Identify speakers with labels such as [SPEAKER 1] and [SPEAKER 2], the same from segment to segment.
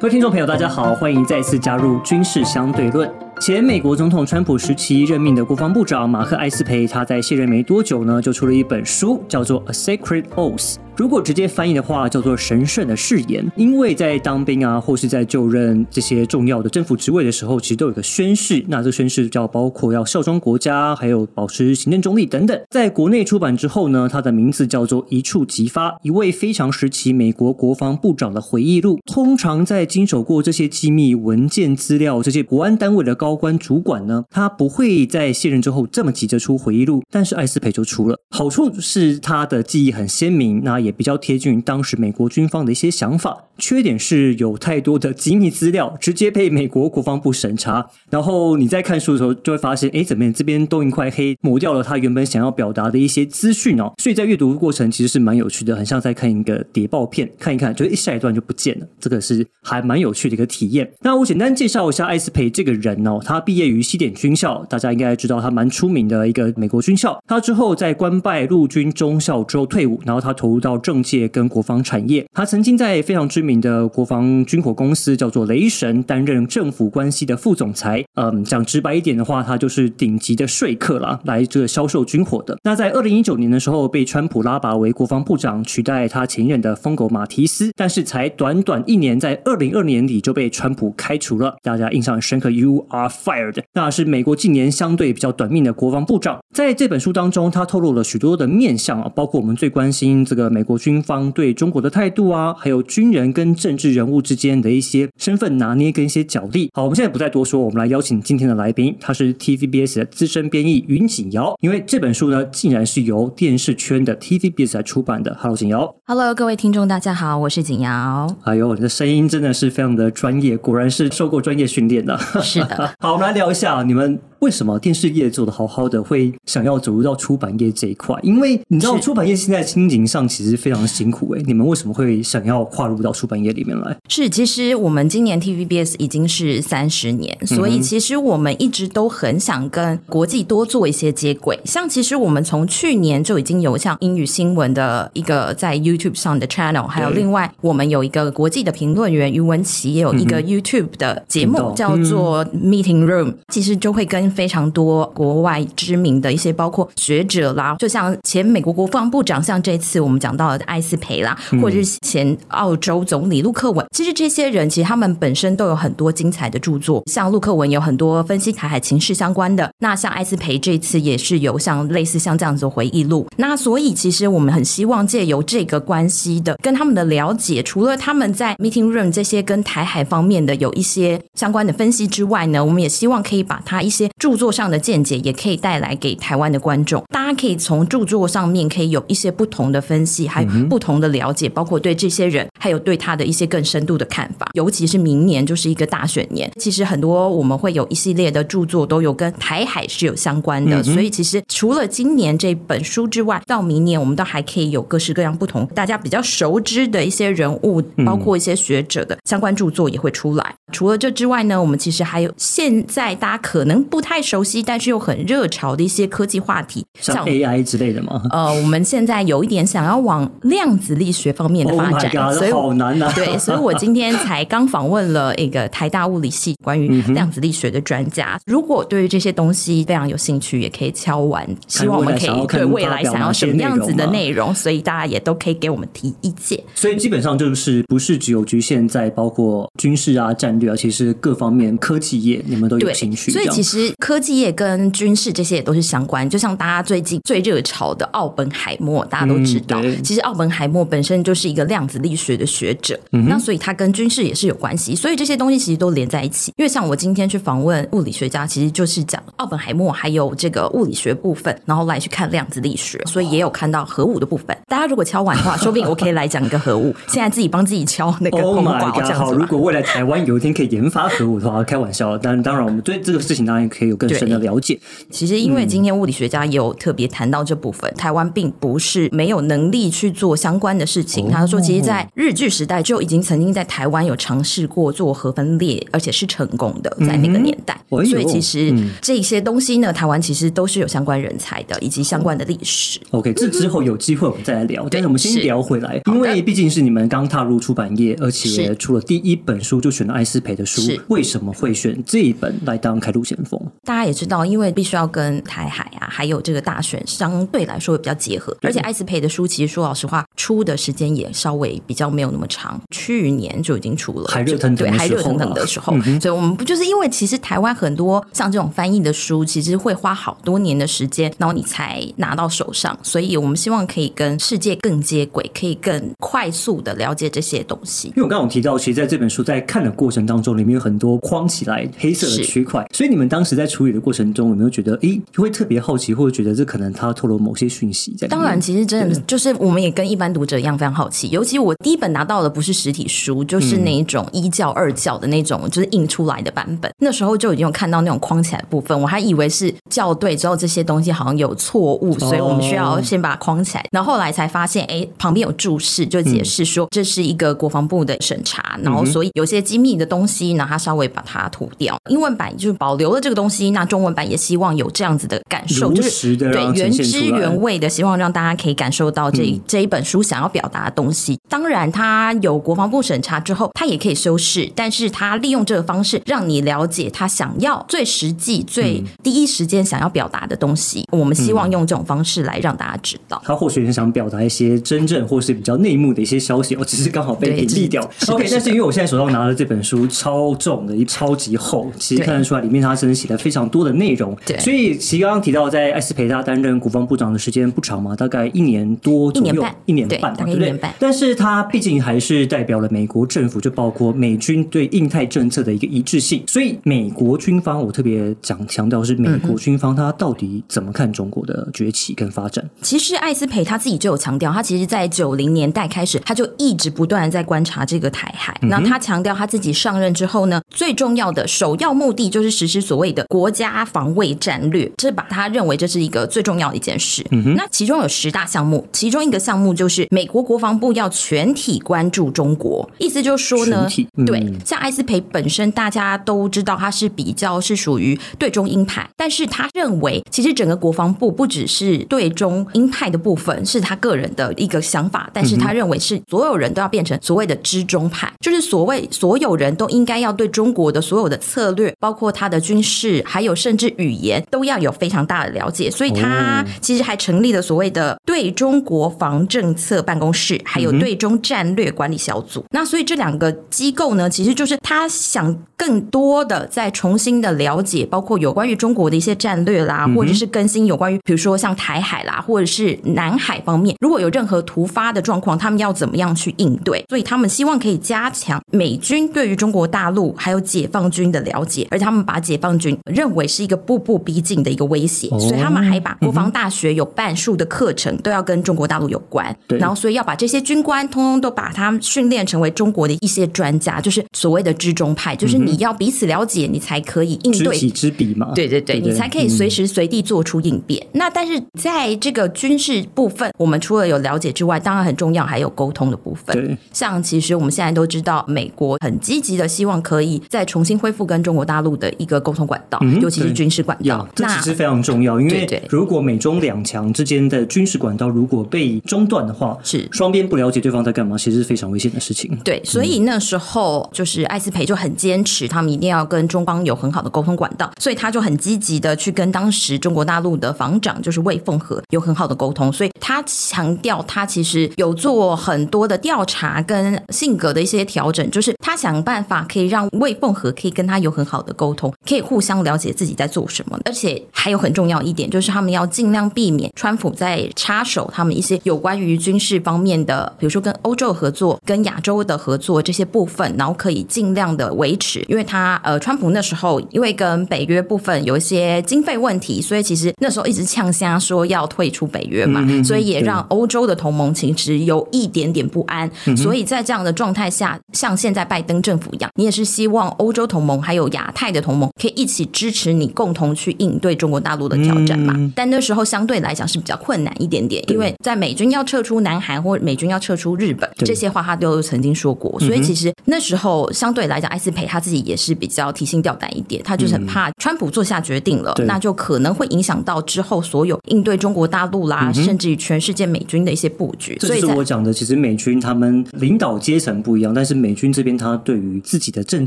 [SPEAKER 1] 各位听众朋友，大家好，欢迎再次加入军事相对论。前美国总统川普时期任命的国防部长马克·埃斯培，他在卸任没多久呢，就出了一本书，叫做《A Sacred Oath》。如果直接翻译的话，叫做“神圣的誓言”。因为在当兵啊，或是在就任这些重要的政府职位的时候，其实都有个宣誓。那这宣誓叫包括要效忠国家，还有保持行政中立等等。在国内出版之后呢，它的名字叫做《一触即发：一位非常时期美国国防部长的回忆录》。通常在经手过这些机密文件资料、这些国安单位的高官主管呢，他不会在卸任之后这么急着出回忆录。但是艾斯培就出了，好处是他的记忆很鲜明，那也。比较贴近当时美国军方的一些想法，缺点是有太多的机密资料直接被美国国防部审查，然后你在看书的时候就会发现，哎，怎么这边都一块黑，抹掉了他原本想要表达的一些资讯哦。所以在阅读过程其实是蛮有趣的，很像在看一个谍报片，看一看就一下一段就不见了，这个是还蛮有趣的一个体验。那我简单介绍一下艾斯培这个人哦，他毕业于西点军校，大家应该知道他蛮出名的一个美国军校。他之后在官拜陆军中校之后退伍，然后他投入到。政界跟国防产业，他曾经在非常知名的国防军火公司叫做雷神担任政府关系的副总裁。嗯，讲直白一点的话，他就是顶级的说客啦，来这个销售军火的。那在二零一九年的时候，被川普拉拔为国防部长，取代他前任的疯狗马提斯。但是才短短一年，在二零二年底就被川普开除了。大家印象深刻，You are fired。那是美国近年相对比较短命的国防部长。在这本书当中，他透露了许多的面相啊，包括我们最关心这个美。国军方对中国的态度啊，还有军人政治人物之间的一些身份拿捏跟一些角力。好，我们现在不再多说，我们来邀请今天的来宾，他是 TVBS 的资深编译云锦瑶。因为这本书呢，竟然是由电视圈的 TVBS 来出版的。Hello，锦瑶。
[SPEAKER 2] Hello，各位听众，大家好，我是锦瑶。
[SPEAKER 1] 哎呦，你的声音真的是非常的专业，果然是受过专业训练的。
[SPEAKER 2] 是的。
[SPEAKER 1] 好，我们来聊一下你们。为什么电视业做的好好的，会想要走入到出版业这一块？因为你知道出版业现在经营上其实非常辛苦哎，你们为什么会想要跨入到出版业里面来？
[SPEAKER 2] 是，其实我们今年 TVBS 已经是三十年，所以其实我们一直都很想跟国际多做一些接轨。像其实我们从去年就已经有像英语新闻的一个在 YouTube 上的 channel，还有另外我们有一个国际的评论员于文琪也有一个 YouTube 的节目叫做 Meeting Room，其实就会跟非常多国外知名的一些，包括学者啦，就像前美国国防部长，像这次我们讲到的艾斯培啦，或者是前澳洲总理陆克文，其实这些人其实他们本身都有很多精彩的著作，像陆克文有很多分析台海情势相关的，那像艾斯培这次也是有像类似像这样子的回忆录，那所以其实我们很希望借由这个关系的跟他们的了解，除了他们在 meeting room 这些跟台海方面的有一些相关的分析之外呢，我们也希望可以把他一些著作上的见解也可以带来给台湾的观众，大家可以从著作上面可以有一些不同的分析，还有不同的了解，包括对这些人，还有对他的一些更深度的看法。尤其是明年就是一个大选年，其实很多我们会有一系列的著作都有跟台海是有相关的，所以其实除了今年这本书之外，到明年我们都还可以有各式各样不同大家比较熟知的一些人物，包括一些学者的相关著作也会出来。除了这之外呢，我们其实还有现在大家可能不太熟悉。但是又很热潮的一些科技话题，
[SPEAKER 1] 像 AI 之类的吗？
[SPEAKER 2] 呃，我们现在有一点想要往量子力学方面的发展，
[SPEAKER 1] 所以好难啊。
[SPEAKER 2] 对，所以我今天才刚访问了一个台大物理系关于量子力学的专家。如果对于这些东西非常有兴趣，也可以敲完，希望我们可以对未来想要什么样子的内容，所以大家也都可以给我们提意见。
[SPEAKER 1] 所以基本上就是不是只有局限在包括军事啊、战略啊，其实各方面科技业你们都有兴趣。
[SPEAKER 2] 所以其实科技。业跟军事这些也都是相关，就像大家最近最热潮的奥本海默，大家都知道，其实奥本海默本身就是一个量子力学的学者，嗯那所以他跟军事也是有关系，所以这些东西其实都连在一起。因为像我今天去访问物理学家，其实就是讲奥本海默还有这个物理学部分，然后来去看量子力学，所以也有看到核武的部分。大家如果敲完的话，说不定我可以来讲一个核武。现在自己帮自己敲那个。
[SPEAKER 1] Oh my god！好，如果未来台湾有一天天可以研发核武的话，开玩笑。但当然，我们对这个事情当然可以有更深的了解。
[SPEAKER 2] 其实，因为今天物理学家也有特别谈到这部分，台湾并不是没有能力去做相关的事情。他说，其实，在日据时代就已经曾经在台湾有尝试过做核分裂，而且是成功的，在那个年代。所以，其实这些东西呢，台湾其实都是有相关人才的，以及相关的历史。
[SPEAKER 1] OK，这之后有机会我们再来聊。但是我们先聊回来，因为毕竟是你们刚踏入出版业，而且出了第一本书就选了艾斯培的书，为什么会选这一本来当开路先锋？
[SPEAKER 2] 大家也知道，因为必须要跟台海啊，还有这个大选相对来说比较结合，而且艾斯培的书其实说老实话，出的时间也稍微比较没有那么长，去年就已经出了，
[SPEAKER 1] 还热腾腾，
[SPEAKER 2] 对，还热腾腾的时候，所以我们不就是因为其实台湾很多像这种翻译的书，其实会花好多年的时间，然后你才拿到手上，所以我们希望可以跟世界更接轨，可以更快速的了解这些东西。
[SPEAKER 1] 因为我刚刚提到，其实在这本书在看的过程当中，里面有很多框起来黑色的区块，所以你们当时在处理的过程中，有没有觉得，哎，会特别好奇，或者觉得这可能他透露某些讯息在？
[SPEAKER 2] 当然，其实真的就是我们也跟一般读者一样非常好奇。尤其我第一本拿到的不是实体书，就是那一种一教二教的那种，就是印出来的版本。那时候就已经有看到那种框起来的部分，我还以为是校对之后这些东西好像有错误，所以我们需要先把它框起来。然后后来才发现，哎，旁边有注释，就解释说这是一个国防部的审查，然后所以有些机密的东西，呢，他稍微把它涂掉。英文版就是保留了这个东西，那中文版也希望有这样子的感受，就是对原汁原味的，希望让大家可以感受到这这一本书想要表达的东西。当然，它有国防部审查之后，它也可以修饰，但是它利用这个方式让你了解他想要最实际、最第一时间想要表达的东西。我们希望用这种方式来让大家知道，
[SPEAKER 1] 他或许是想表达一些真正或是比较内幕的一些消息，哦，只是刚好被屏蔽掉。OK，但是因为我现在手上拿的这本书超重的，一超级厚，其实看得出来里面他真的写了非常多的内容。
[SPEAKER 2] 对，
[SPEAKER 1] 所以其实刚刚提到在艾斯培他担任国防部长的时间不长嘛，大概一年多左右，一年半，对不对？但是他毕竟还是代表了美国政府，就包括美军对印太政策的一个一致性。所以美国军方，我特别讲强调是美国军方，他到底怎么看中国的崛起跟发展？
[SPEAKER 2] 其实艾斯培他自己就有强调，他其实在九零年代开始，他就一直不断的在观察这个台海。那他强调他自己上任之后呢，最重要的首要目的就是实施所谓的国家防卫战略，这把他认为这是一个最重要的一件事。那其中有十大项目，其中一个项目就是美国国防部要全体关注中国，意思就是说呢，对，像艾斯培本身大家都知道他是比较是属于对中鹰派，但是他认为其实整个国防部不只是对中鹰派的部分是他个人的一个想法，但是他认为是所有人都要变成所谓的知中派，就是所谓所有人都应该要对中国的所有的策略，包括他的军事，还有甚至语言，都要有非常大的了解。所以他其实还成立了所谓的对中国防政策办公室，还有对中战略管理小组。那所以这两个机构呢，其实就是他想更多的再重新的了解，包括有关于中国的一些战略啦，或者是更新有关于比如说像台海啦，或者是南海方面，如果有任何突发的状况，他们要怎么样去应对？所以他们希望可以加强美军对于中国大陆还有解放军的了解，而他们把解放军认为是一个步步逼近的一个威胁，所以他们还把国防大学有半数的课程都要跟中国大陆有关，然后所以要把这些军官通通都把他们训练成为中国的一些专家，就是所谓的知中派，就是你要彼此了解，你才可以应对
[SPEAKER 1] 知己知彼嘛，
[SPEAKER 2] 对对对，你才可以随时随地做出应变。那但是在这个军事部分，我们除了有了解之外，当然很重要还有沟通的部分，像其实我们现在都知道，美国很积极的希望可以再重新恢复跟中国大陆的一个沟通管道，尤其是军事管道。
[SPEAKER 1] 这其实非常重要，因为如果美中两强之间的军事管道如果被中断的话，
[SPEAKER 2] 是
[SPEAKER 1] 双边不了解对方在干嘛，其实是非常危险的事情。
[SPEAKER 2] 对，所以那时候就是艾斯培就很坚持，他们一定要跟中方有很好的沟通管道，所以他就很积极的去跟当时中国大陆的防长，就是魏凤和有很好的沟通，所以他强调他其实有做很多的调查跟性格的一些调整，就是他想办法可以让魏凤和可以跟他有很好的沟通，可以互相了解自己在做什么，而且还有很重要一点就是他们要尽量避免川普在插手他们一些有关于军事方面的，比如说跟欧洲合作、跟亚洲的合作这些部分，然后可以尽量的维持，因为他呃，川普那时候因为跟北约部分有一些经费问题，所以其实那时候一直呛瞎说要退出北约嘛，所以也让欧洲的同盟其实有一点点不安，所以在这样的状态下，像现在拜登政府样，你也是希望欧洲同盟还有亚太的同盟可以一起支持你，共同去应对中国大陆的挑战嘛。但那时候相对来讲是比较困难一点点，因为在美军要撤出南韩或美军要撤出日本这些话，他都曾经说过。所以其实那时候相对来讲，艾斯培他自己也是比较提心吊胆一点，他就是很怕川普做下决定了，那就可能会影响到之后所有应对中国大陆啦，甚至于全世界美军的一些布局。
[SPEAKER 1] 这是我讲的，其实美军他们领导阶层不一样，但是美军这边他对于自己的政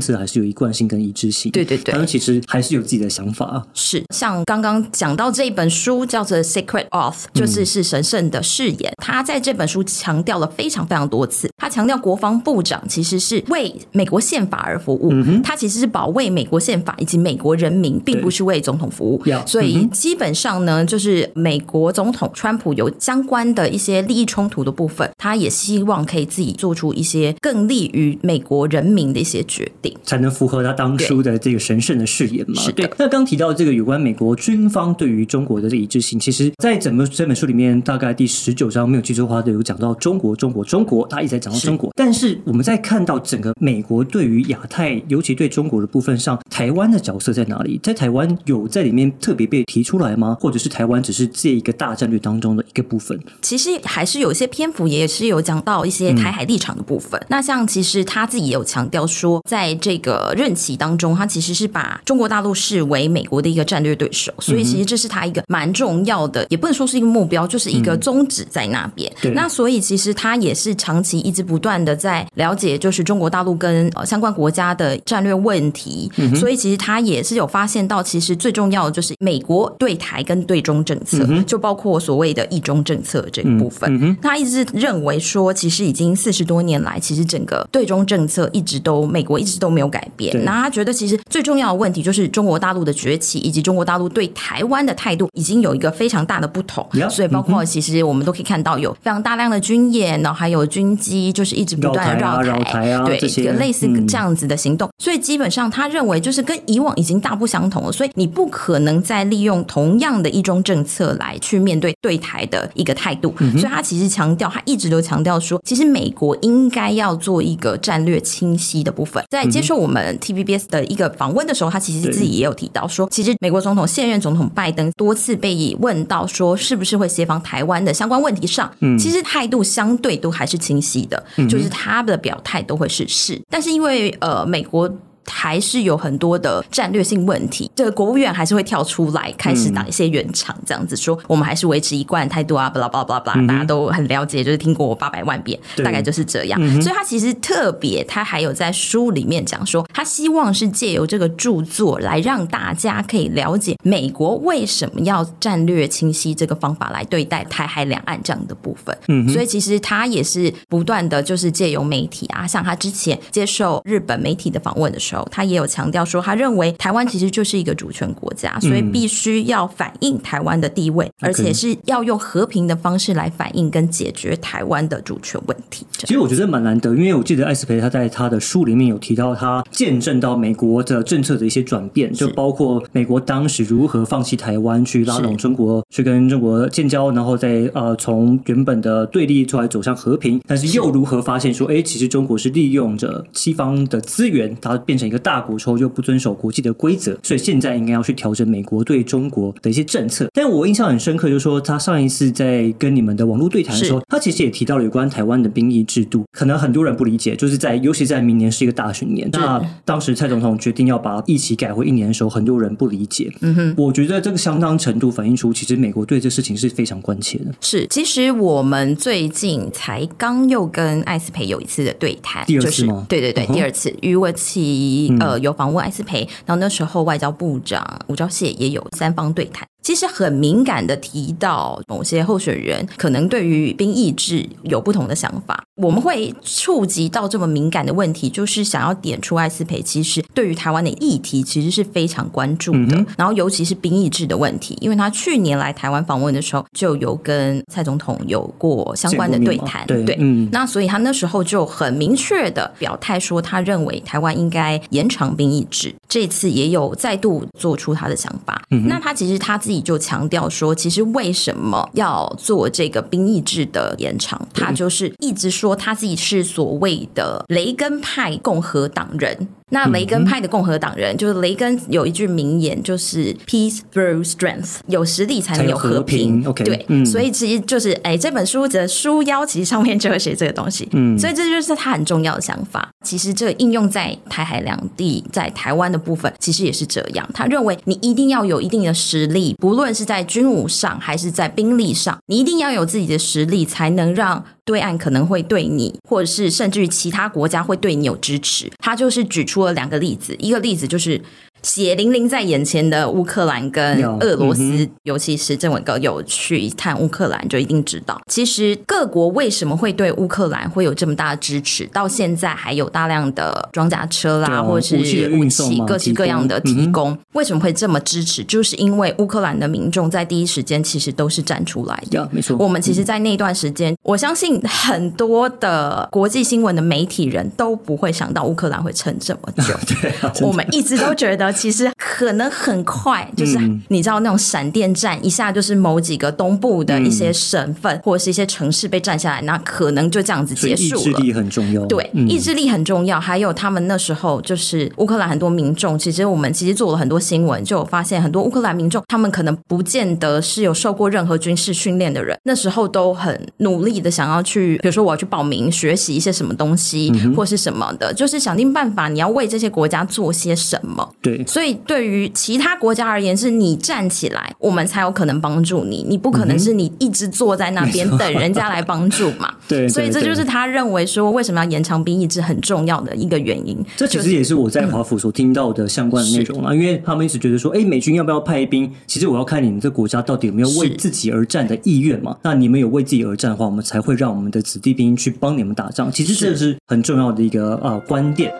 [SPEAKER 1] 策还是有一贯性跟一致性。
[SPEAKER 2] 对对对，
[SPEAKER 1] 他们其实还是有自己的想法。
[SPEAKER 2] 是像刚刚讲到这一本书叫做《Secret Oath》，就是是神圣的誓言。他在这本书强调了非常非常多次，他强调国防部长其实是为美国宪法而服务，他其实是保卫美国宪法以及美国人民，并不是为总统服务。所以基本上呢，就是美国总统川普有相关的一些利益冲突的部分，他也希望可以自己做出一些更利于美国人民的一些决定，
[SPEAKER 1] 才能符合他当初的这个神圣的誓言嘛。对。那刚提到这个有关美国军方对于中国的这一致性，其实在整个这本书里面，大概第十九章没有记错的话，都有讲到中国，中国，中国，他一直在讲到中国。但是我们在看到整个美国对于亚太，尤其对中国的部分上，台湾的角色在哪里？在台湾有在里面特别被提出来吗？或者是台湾只是这一个大战略当中的一个部分？
[SPEAKER 2] 其实还是有一些篇幅，也是有讲到一些台海立场的部分。那像其实他自己也有强调说，在这个任期当中，他其实是把中国大陆视为美国的一个战略对手，所以其实这是他一个蛮重要的，也不能说是一个目标，就是一个宗旨在那边。那所以其实他也是长期一直不断的在了解，就是中国大陆跟呃相关国家的战略问题。所以其实他也是有发现到，其实最重要的就是美国对台跟对中政策，就包括所谓的“一中”政策这一部分。他一直认为说，其实已经四十多年来，其实整个对中政策一直都美国一直都没有改变。那他觉得，其实最重要的问题就是中国大陆的崛起，以及中国大陆对台湾的态度已经有一个非常大的不同。所以包括其实我们都可以看到有非常大量的军演，然后还有军机，就是一直不断的
[SPEAKER 1] 绕
[SPEAKER 2] 台
[SPEAKER 1] 啊，
[SPEAKER 2] 对一个类似这样子的行动。所以基本上他认为，就是跟以往已经大不相同了。所以你不可能再利用同样的一中政策来去面对对台的一个态度。所以他其实强调，他一直都强调说，其实美国应该要做一个战略清晰的部分。在接受我们 TVBS 的一个访问的时候，他其实自己也有提到说，其实美国总统现任总统拜登多次被问到说，是不是会协防台湾的相关问题上，其实态度相对都还是清晰的，就是他的表态都会是是。但是因为呃，美国。还是有很多的战略性问题，这个国务院还是会跳出来开始打一些圆场，这样子说，我们还是维持一贯态度啊，巴拉巴拉巴拉巴拉，大家都很了解，就是听过我八百万遍，大概就是这样。所以他其实特别，他还有在书里面讲说，他希望是借由这个著作来让大家可以了解美国为什么要战略清晰这个方法来对待台海两岸这样的部分。嗯，所以其实他也是不断的就是借由媒体啊，像他之前接受日本媒体的访问的时候。他也有强调说，他认为台湾其实就是一个主权国家，所以必须要反映台湾的地位，而且是要用和平的方式来反映跟解决台湾的主权问题。
[SPEAKER 1] 其实我觉得蛮难得，因为我记得艾斯培他在他的书里面有提到，他见证到美国的政策的一些转变，就包括美国当时如何放弃台湾，去拉拢中国，去跟中国建交，然后再呃从原本的对立出来走向和平，但是又如何发现说，哎，其实中国是利用着西方的资源，它变成一个大国之后就不遵守国际的规则，所以现在应该要去调整美国对中国的一些政策。但我印象很深刻，就是说他上一次在跟你们的网络对谈的时候，他其实也提到了有关台湾的兵役制度，可能很多人不理解，就是在尤其在明年是一个大选年，那当时蔡总统决定要把一期改回一年的时候，很多人不理解。嗯哼，我觉得这个相当程度反映出，其实美国对这事情是非常关切的。
[SPEAKER 2] 是，其实我们最近才刚又跟艾斯培有一次的对谈，
[SPEAKER 1] 第二次吗？
[SPEAKER 2] 对对对，第二次余文琪呃。有访问艾斯培，然后那时候外交部长吴钊燮也有三方对谈。其实很敏感的提到某些候选人可能对于兵役制有不同的想法，我们会触及到这么敏感的问题，就是想要点出艾斯培其实对于台湾的议题其实是非常关注的，然后尤其是兵役制的问题，因为他去年来台湾访问的时候就有跟蔡总统有过相关的对谈，对，嗯，那所以他那时候就很明确的表态说，他认为台湾应该延长兵役制，这次也有再度做出他的想法，那他其实他自己。己就强调说，其实为什么要做这个兵役制的延长？他就是一直说他自己是所谓的雷根派共和党人。那雷根派的共和党人，就是雷根有一句名言，就是 “peace through strength”，有实力才能有和平。
[SPEAKER 1] OK，
[SPEAKER 2] 对，所以其实就是哎，这本书的书腰其实上面就会写这个东西。嗯，所以这就是他很重要的想法。其实这个应用在台海两地，在台湾的部分，其实也是这样。他认为你一定要有一定的实力，不论是在军武上还是在兵力上，你一定要有自己的实力，才能让。对岸可能会对你，或者是甚至于其他国家会对你有支持。他就是举出了两个例子，一个例子就是。血淋淋在眼前的乌克兰跟俄罗斯，尤其是郑伟哥有去一趟乌克兰，就一定知道，其实各国为什么会对乌克兰会有这么大的支持？到现在还有大量的装甲车啦，或者是武器各式各样的提供，为什么会这么支持？就是因为乌克兰的民众在第一时间其实都是站出来的。
[SPEAKER 1] 没错，
[SPEAKER 2] 我们其实，在那段时间，我相信很多的国际新闻的媒体人都不会想到乌克兰会撑这么久。
[SPEAKER 1] 对，
[SPEAKER 2] 我们一直都觉得。其实可能很快，就是你知道那种闪电战，一下就是某几个东部的一些省份或者是一些城市被占下来，那可能就这样子结束了。
[SPEAKER 1] 意志力很重要，
[SPEAKER 2] 对，意志力很重要。还有他们那时候就是乌克兰很多民众，其实我们其实做了很多新闻，就发现很多乌克兰民众，他们可能不见得是有受过任何军事训练的人，那时候都很努力的想要去，比如说我要去报名学习一些什么东西或是什么的，就是想尽办法你要为这些国家做些什么。
[SPEAKER 1] 对。
[SPEAKER 2] 所以，对于其他国家而言，是你站起来，我们才有可能帮助你。你不可能是你一直坐在那边等人家来帮助嘛？
[SPEAKER 1] 对。
[SPEAKER 2] 所以，这就是他认为说，为什么要延长兵役制很重要的一个原因。
[SPEAKER 1] 这其实也是我在华府所听到的相关的内容啊，因为他们一直觉得说，哎，美军要不要派兵？其实我要看你们这国家到底有没有为自己而战的意愿嘛。那你们有为自己而战的话，我们才会让我们的子弟兵去帮你们打仗。其实这是很重要的一个呃观点。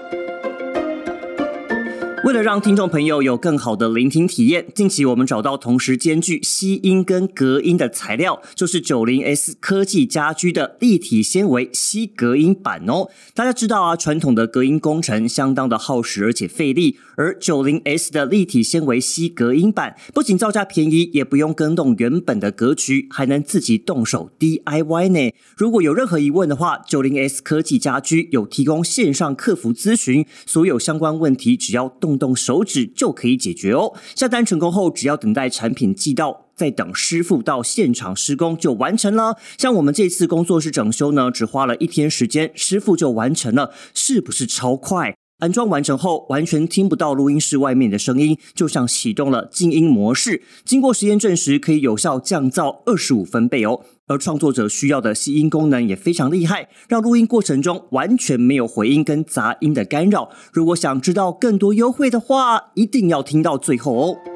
[SPEAKER 1] 为了让听众朋友有更好的聆听体验，近期我们找到同时兼具吸音跟隔音的材料，就是九零 S 科技家居的立体纤维吸隔音板哦。大家知道啊，传统的隔音工程相当的耗时而且费力，而九零 S 的立体纤维吸隔音板不仅造价便宜，也不用更动原本的格局，还能自己动手 DIY 呢。如果有任何疑问的话，九零 S 科技家居有提供线上客服咨询，所有相关问题只要动。动手指就可以解决哦。下单成功后，只要等待产品寄到，再等师傅到现场施工就完成了。像我们这次工作室整修呢，只花了一天时间，师傅就完成了，是不是超快？安装完成后，完全听不到录音室外面的声音，就像启动了静音模式。经过实验证实，可以有效降噪二十五分贝哦。而创作者需要的吸音功能也非常厉害，让录音过程中完全没有回音跟杂音的干扰。如果想知道更多优惠的话，一定要听到最后哦。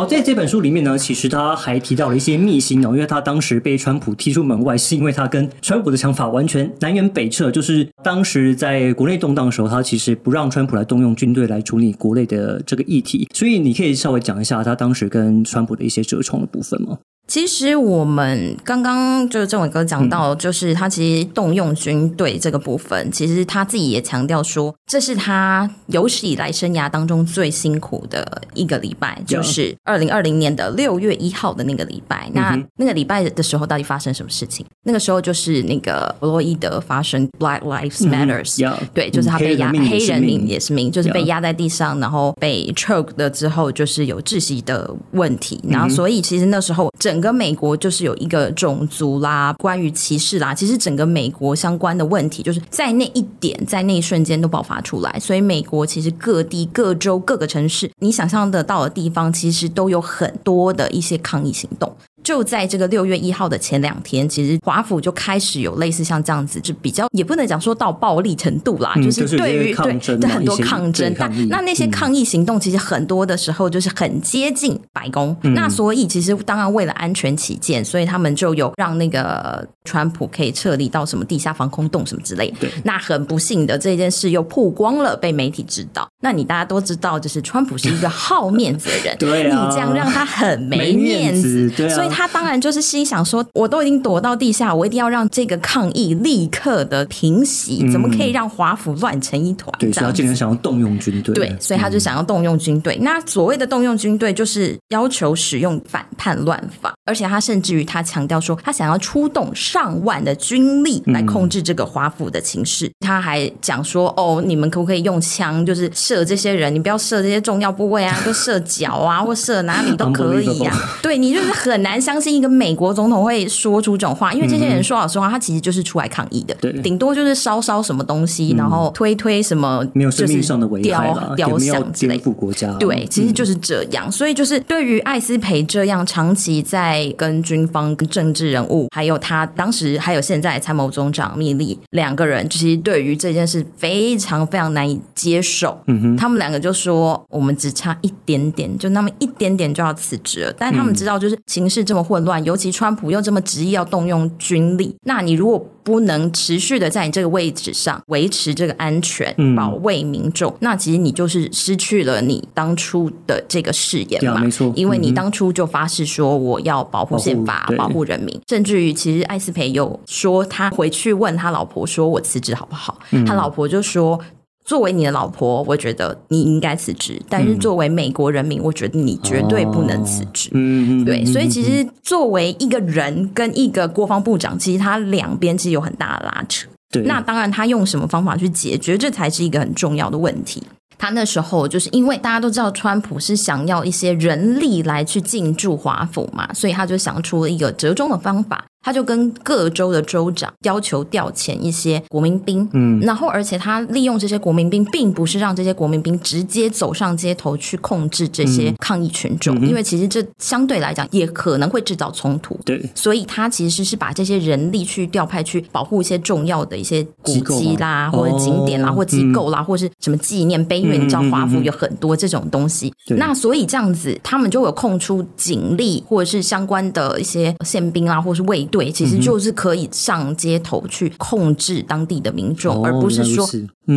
[SPEAKER 1] 好，在这本书里面呢，其实他还提到了一些秘辛哦，因为他当时被川普踢出门外，是因为他跟川普的想法完全南辕北辙。就是当时在国内动荡的时候，他其实不让川普来动用军队来处理国内的这个议题。所以你可以稍微讲一下他当时跟川普的一些折冲的部分吗？
[SPEAKER 2] 其实我们刚刚就是郑伟哥讲到，就是他其实动用军队这个部分，其实他自己也强调说，这是他有史以来生涯当中最辛苦的一个礼拜，就是二零二零年的六月一号的那个礼拜。那那个礼拜的时候，到底发生什么事情？那个时候就是那个弗洛伊德发生 Black Lives Matters，对，就是他被压，黑人命也是命，就是被压在地上，然后被 choke 了之后，就是有窒息的问题。然后，所以其实那时候整整个美国就是有一个种族啦，关于歧视啦，其实整个美国相关的问题，就是在那一点，在那一瞬间都爆发出来。所以美国其实各地、各州、各个城市，你想象得到的地方，其实都有很多的一些抗议行动。就在这个六月一号的前两天，其实华府就开始有类似像这样子，就比较也不能讲说到暴力程度啦，就是对于对对很多抗争，但那那些抗议行动其实很多的时候就是很接近白宫，那所以其实当然为了安全起见，所以他们就有让那个川普可以撤离到什么地下防空洞什么之类。那很不幸的这件事又曝光了，被媒体知道。那你大家都知道，就是川普是一个好面子的人，
[SPEAKER 1] 对啊
[SPEAKER 2] 你这样让他很没
[SPEAKER 1] 没面
[SPEAKER 2] 面
[SPEAKER 1] 子对啊
[SPEAKER 2] 所以他当然就是心想说，我都已经躲到地下，我一定要让这个抗议立刻的平息，怎么可以让华府乱成一团？
[SPEAKER 1] 嗯对，
[SPEAKER 2] 这样子
[SPEAKER 1] 所以他竟然想要动用军队，
[SPEAKER 2] 对，所以他就想要动用军队。那所谓的动用军队，就是要求使用反叛乱法，而且他甚至于他强调说，他想要出动上万的军力来控制这个华府的情势。他还讲说，哦，你们可不可以用枪，就是射这些人？你不要射这些重要部位啊，就射脚啊，或射哪里都可以呀、对你就是很难相信一个美国总统会说出这种话，因为这些人说老实话，他其实就是出来抗议的，
[SPEAKER 1] 对
[SPEAKER 2] 顶多就是烧烧什么东西，然后推推什么，
[SPEAKER 1] 没有生命上的危害
[SPEAKER 2] 雕，像之类
[SPEAKER 1] 国家，
[SPEAKER 2] 对，其实就是这样。所以就是对于艾斯培这样长期在跟军方、跟政治人物，还有他当时还有现在参谋总长密利两个人，其实对于这件事非常非常难以接受。嗯哼，他们两个就说我们只差一点点，就那么一点点就要辞职了。但他们知道，就是形势这么混乱，尤其川普又这么执意要动用军力，那你如果不能持续的在你这个位置上维持这个安全，
[SPEAKER 1] 嗯
[SPEAKER 2] 保卫民众，那其实你就是失去了你当初的这个誓言嘛，
[SPEAKER 1] 没错。
[SPEAKER 2] 因为你当初就发誓说我要保护宪法
[SPEAKER 1] 保护，
[SPEAKER 2] 保护人民，甚至于其实艾斯培有说他回去问他老婆说我辞职好不好？
[SPEAKER 1] 嗯。
[SPEAKER 2] 他老婆就说。作为你的老婆，我觉得你应该辞职；但是作为美国人民，我觉得你绝对不能辞职。
[SPEAKER 1] 嗯，嗯嗯，
[SPEAKER 2] 对，
[SPEAKER 1] 嗯
[SPEAKER 2] 所以其实作为一个人跟一个国防部长，其实他两边其实有很大的拉扯。
[SPEAKER 1] 对，
[SPEAKER 2] 那当然，他用什么方法去解决，这才是一个很重要的问题。他那时候就是因为大家都知道，川普是想要一些人力来去进驻华府嘛，所以他就想出了一个折中的方法。他就跟各州的州长要求调遣一些国民兵，
[SPEAKER 1] 嗯，
[SPEAKER 2] 然后而且他利用这些国民兵，并不是让这些国民兵直接走上街头去控制这些抗议群众，因为其实这相对来讲也可能会制造冲突。
[SPEAKER 1] 对，
[SPEAKER 2] 所以他其实是把这些人力去调派去保护一些重要的一些古迹啦，
[SPEAKER 1] 吗
[SPEAKER 2] 或者景点啦，
[SPEAKER 1] 哦
[SPEAKER 2] 或机构啦，或是什么纪念碑，因为你知道华府有很多这种东西。
[SPEAKER 1] 对。
[SPEAKER 2] 那所以这样子，他们就有空出警力或者是相关的一些宪兵啦，或是卫队，其实
[SPEAKER 1] 嗯
[SPEAKER 2] 就是可以上街头去控制当地的民众，
[SPEAKER 1] 哦
[SPEAKER 2] 而不是说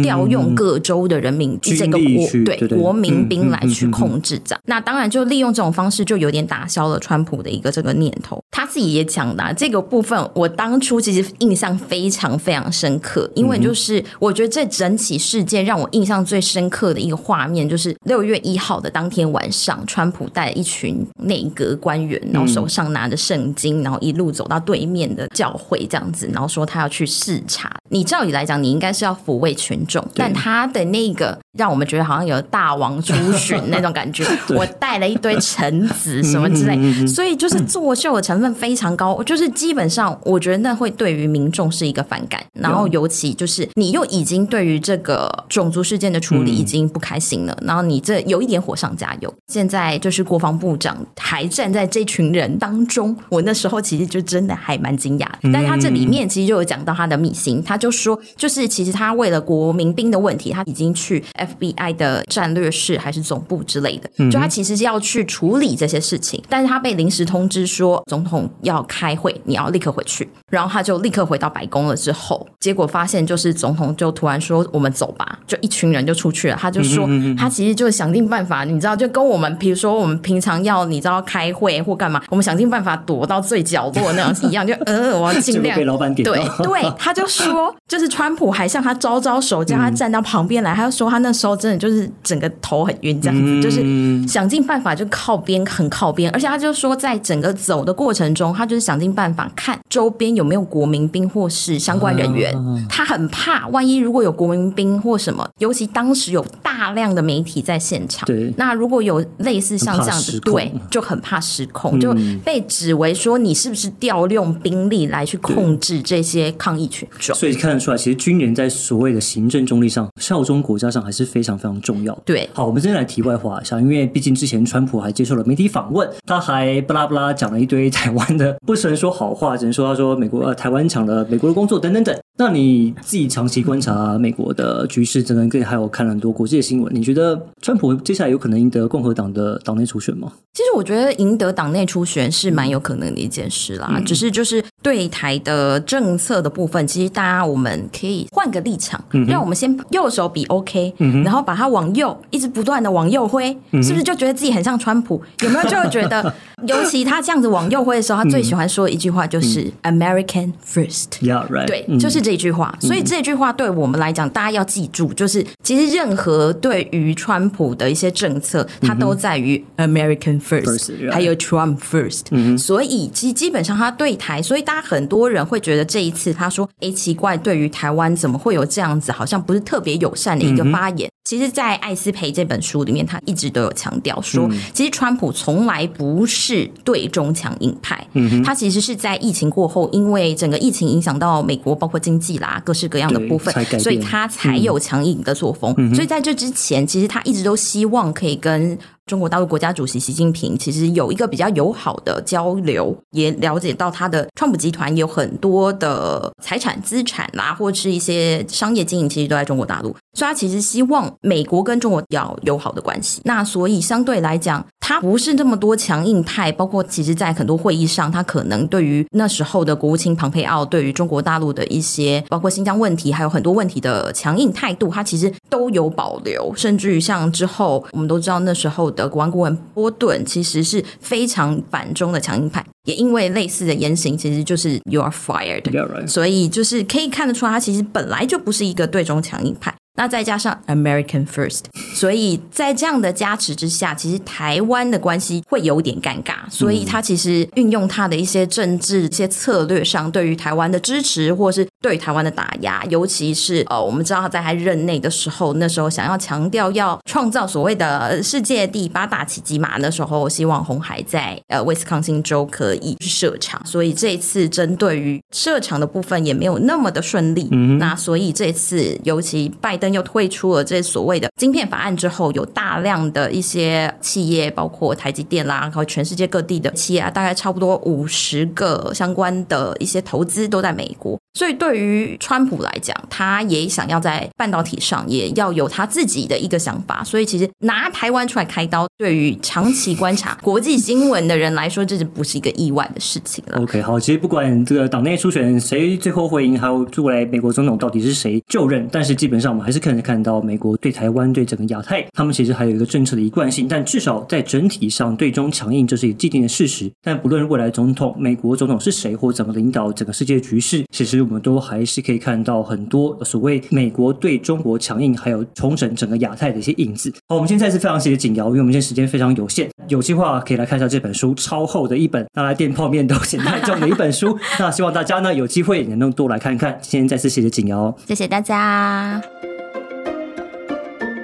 [SPEAKER 2] 调用各州的人民
[SPEAKER 1] 军
[SPEAKER 2] 这个国对
[SPEAKER 1] 对对？
[SPEAKER 2] 国民兵
[SPEAKER 1] 嗯
[SPEAKER 2] 来去控制这样。那当然就利用这种方式，就有点打消了川普的一个这个念头。他自己也讲的、啊、这个部分，我当初其实印象非常非常深刻，因为就是我觉得这整起事件让我印象最深刻的一个画面，就是六月一号的当天晚上，川普带一群内阁官员，然后手上拿着圣经，然后一路走到对面的教会这样子，然后说他要去视察。你照理来讲，你应该是要抚慰群众，但他的那个让我们觉得好像有大王出巡那种感觉。我带了一堆臣子什么之类，所以就是作秀的成分非常高。就是基本上，我觉得那会对于民众是一个反感，然后尤其就是你又已经对于这个种族事件的处理已经不开心了，然后你这有一点火上加油。现在就是国防部长还站在这群人当中，我那时候其实就真的还蛮惊讶。但他这里面其实就有讲到他的秘辛，他就说，就是其实他为了国民兵的问题，他已经去 FBI 的战略室还是总部之类的，就他其实是要去处理这些事情，但是他被临时通知说总统要开会，你要立刻回去，然后他就立刻回到白宫了。之后，结果发现就是总统就突然说我们走吧，就一群人就出去了。他就说他其实就想尽办法，你知道，就跟我们比如说我们平常要你知道开会或干嘛，我们想尽办法躲到最角落那样一样，就呃我要尽量
[SPEAKER 1] 被老板点
[SPEAKER 2] 对对，他就说，就是川普还向他招招手，叫他站到旁边来。他就说他那时候真的就是整个头很晕，这样子，就是想尽办法就靠边，很靠边。而且他就说，在整个走的过程中，他就是想尽办法看周边有没有国民兵或是相关人员。他很怕，万一如果有国民兵或什么，尤其当时有大量的媒体在现场，
[SPEAKER 1] 对
[SPEAKER 2] 那如果有类似像这样子，对，就很怕失控，就被指为说你是不是调用兵力来去控制这些抗议群众。
[SPEAKER 1] 所以看得出来，其实军人在所谓的行政中立上、效忠国家上还是非常非常重要的。
[SPEAKER 2] 对，
[SPEAKER 1] 好，我们今天来题外话一下，因为毕竟之前川普还接受了媒体访问，他还巴拉巴拉讲了一堆台湾的，不能说好话，只能说他说美国呃台湾抢了美国的工作等等等。那你自己长期观察美国的局势，等等，跟还有看了很多国际的新闻，你觉得川普接下来有可能赢得共和党的党内初选吗？
[SPEAKER 2] 其实我觉得赢得党内初选是蛮有可能的一件事啦，只是就是对台的政策的部分，其实大家我们可以换个立场，让我们先右手比 OK，然后把它往右，一直不断的往右挥，是不是就觉得自己很像川普？有没有就会觉得，尤其他这样子往右挥的时候，他最喜欢说的一句话就是 American First。
[SPEAKER 1] Yeah, right.
[SPEAKER 2] 对，就是这句话。所以这句话对我们来讲，大家要记住，就是其实任何对于川普的一些政策，它都在于 American First，First，还有 Trump First。所以其实基本上他对台，所以大家很多人会觉得这一次他说，哎，奇怪，对于台湾怎么会有这样子，好像不是特别友善的一个发言。其实，在艾斯培这本书里面，他一直都有强调说，其实川普从来不是对中强硬派，他其实是在疫情过后，因为整个疫情影响到美国，包括经济啦，各式各样的部分所以他才有强硬的作风。所以在这之前，其实他一直都希望可以跟中国大陆国家主席习近平其实有一个比较友好的交流，也了解到他的创普集团有很多的财产资产啦，或者是一些商业经营，其实都在中国大陆，所以他其实希望美国跟中国要友好的关系。那所以相对来讲，他不是这么多强硬派，包括其实在很多会议上，他可能对于那时候的国务卿庞佩奥对于中国大陆的一些包括新疆问题，还有很多问题的强硬态度，他其实都有保留，甚至于像之后我们都知道那时候的国王顾问波顿其实是非常反中的强硬派，也因为类似的言行，其实就是 you are
[SPEAKER 1] right.
[SPEAKER 2] 所以就是可以看得出来，他其实本来就不是一个对中强硬派。那再加上 American First，所以在这样的加持之下，其实台湾的关系会有点尴尬。所以他其实运用他的一些政治、一些策略上，对于台湾的支持，或是对台湾的打压，尤其是呃，我们知道他在他任内的时候，那时候想要强调要创造所谓的世界第八大奇迹嘛，那时候希望红海在呃威斯康星州可以设厂，所以这一次针对于设厂的部分也没有那么的顺利。嗯那所以这次尤其拜登又退出了这所谓的晶片法案之后，有大量的一些企业，包括台积电啦，然后全世界各地的企业啊，大概差不多五十个相关的一些投资都在美国。所以对于川普来讲，他也想要在半导体上也要有他自己的一个想法。所以其实拿台湾出来开刀，对于长期观察国际新闻的人来说，这就不是一个意外的事情了。
[SPEAKER 1] OK，好，其实不管这个党内初选谁最后会赢，还有未来美国总统到底是谁就任，但是基本上我们还是可以看到美国对台湾、对整个亚太，他们其实还有一个政策的一贯性，但至少在整体上对中强硬这是一个既定的事实。但不论未来总统、美国总统是谁，或怎么领导整个世界局势，其实我们都还是可以看到很多所谓美国对中国强硬，还有重整整个亚太的一些影子。好，我们现在是非常谢谢景瑶，因为我们现在时间非常有限，有计划可以来看一下这本书，超厚的一本，拿来垫泡面都嫌太重的一本书。那希望大家呢有机会也能多来看看。今天再次谢谢景瑶。
[SPEAKER 2] 谢谢大家。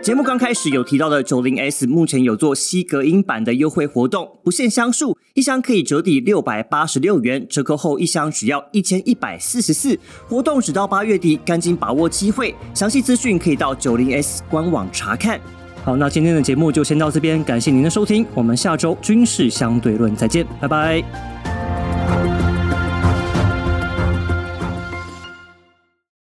[SPEAKER 1] 节目刚开始有提到的九零 S 目前有做吸隔音板的优惠活动，不限箱数，一箱可以折抵六百八十六元，折扣后一箱只要一千一百四十四。活动只到八月底，赶紧把握机会。详细资讯可以到九零 S 官网查看。好，那今天的节目就先到这边，感谢您的收听，我们下周军事相对论再见，拜拜。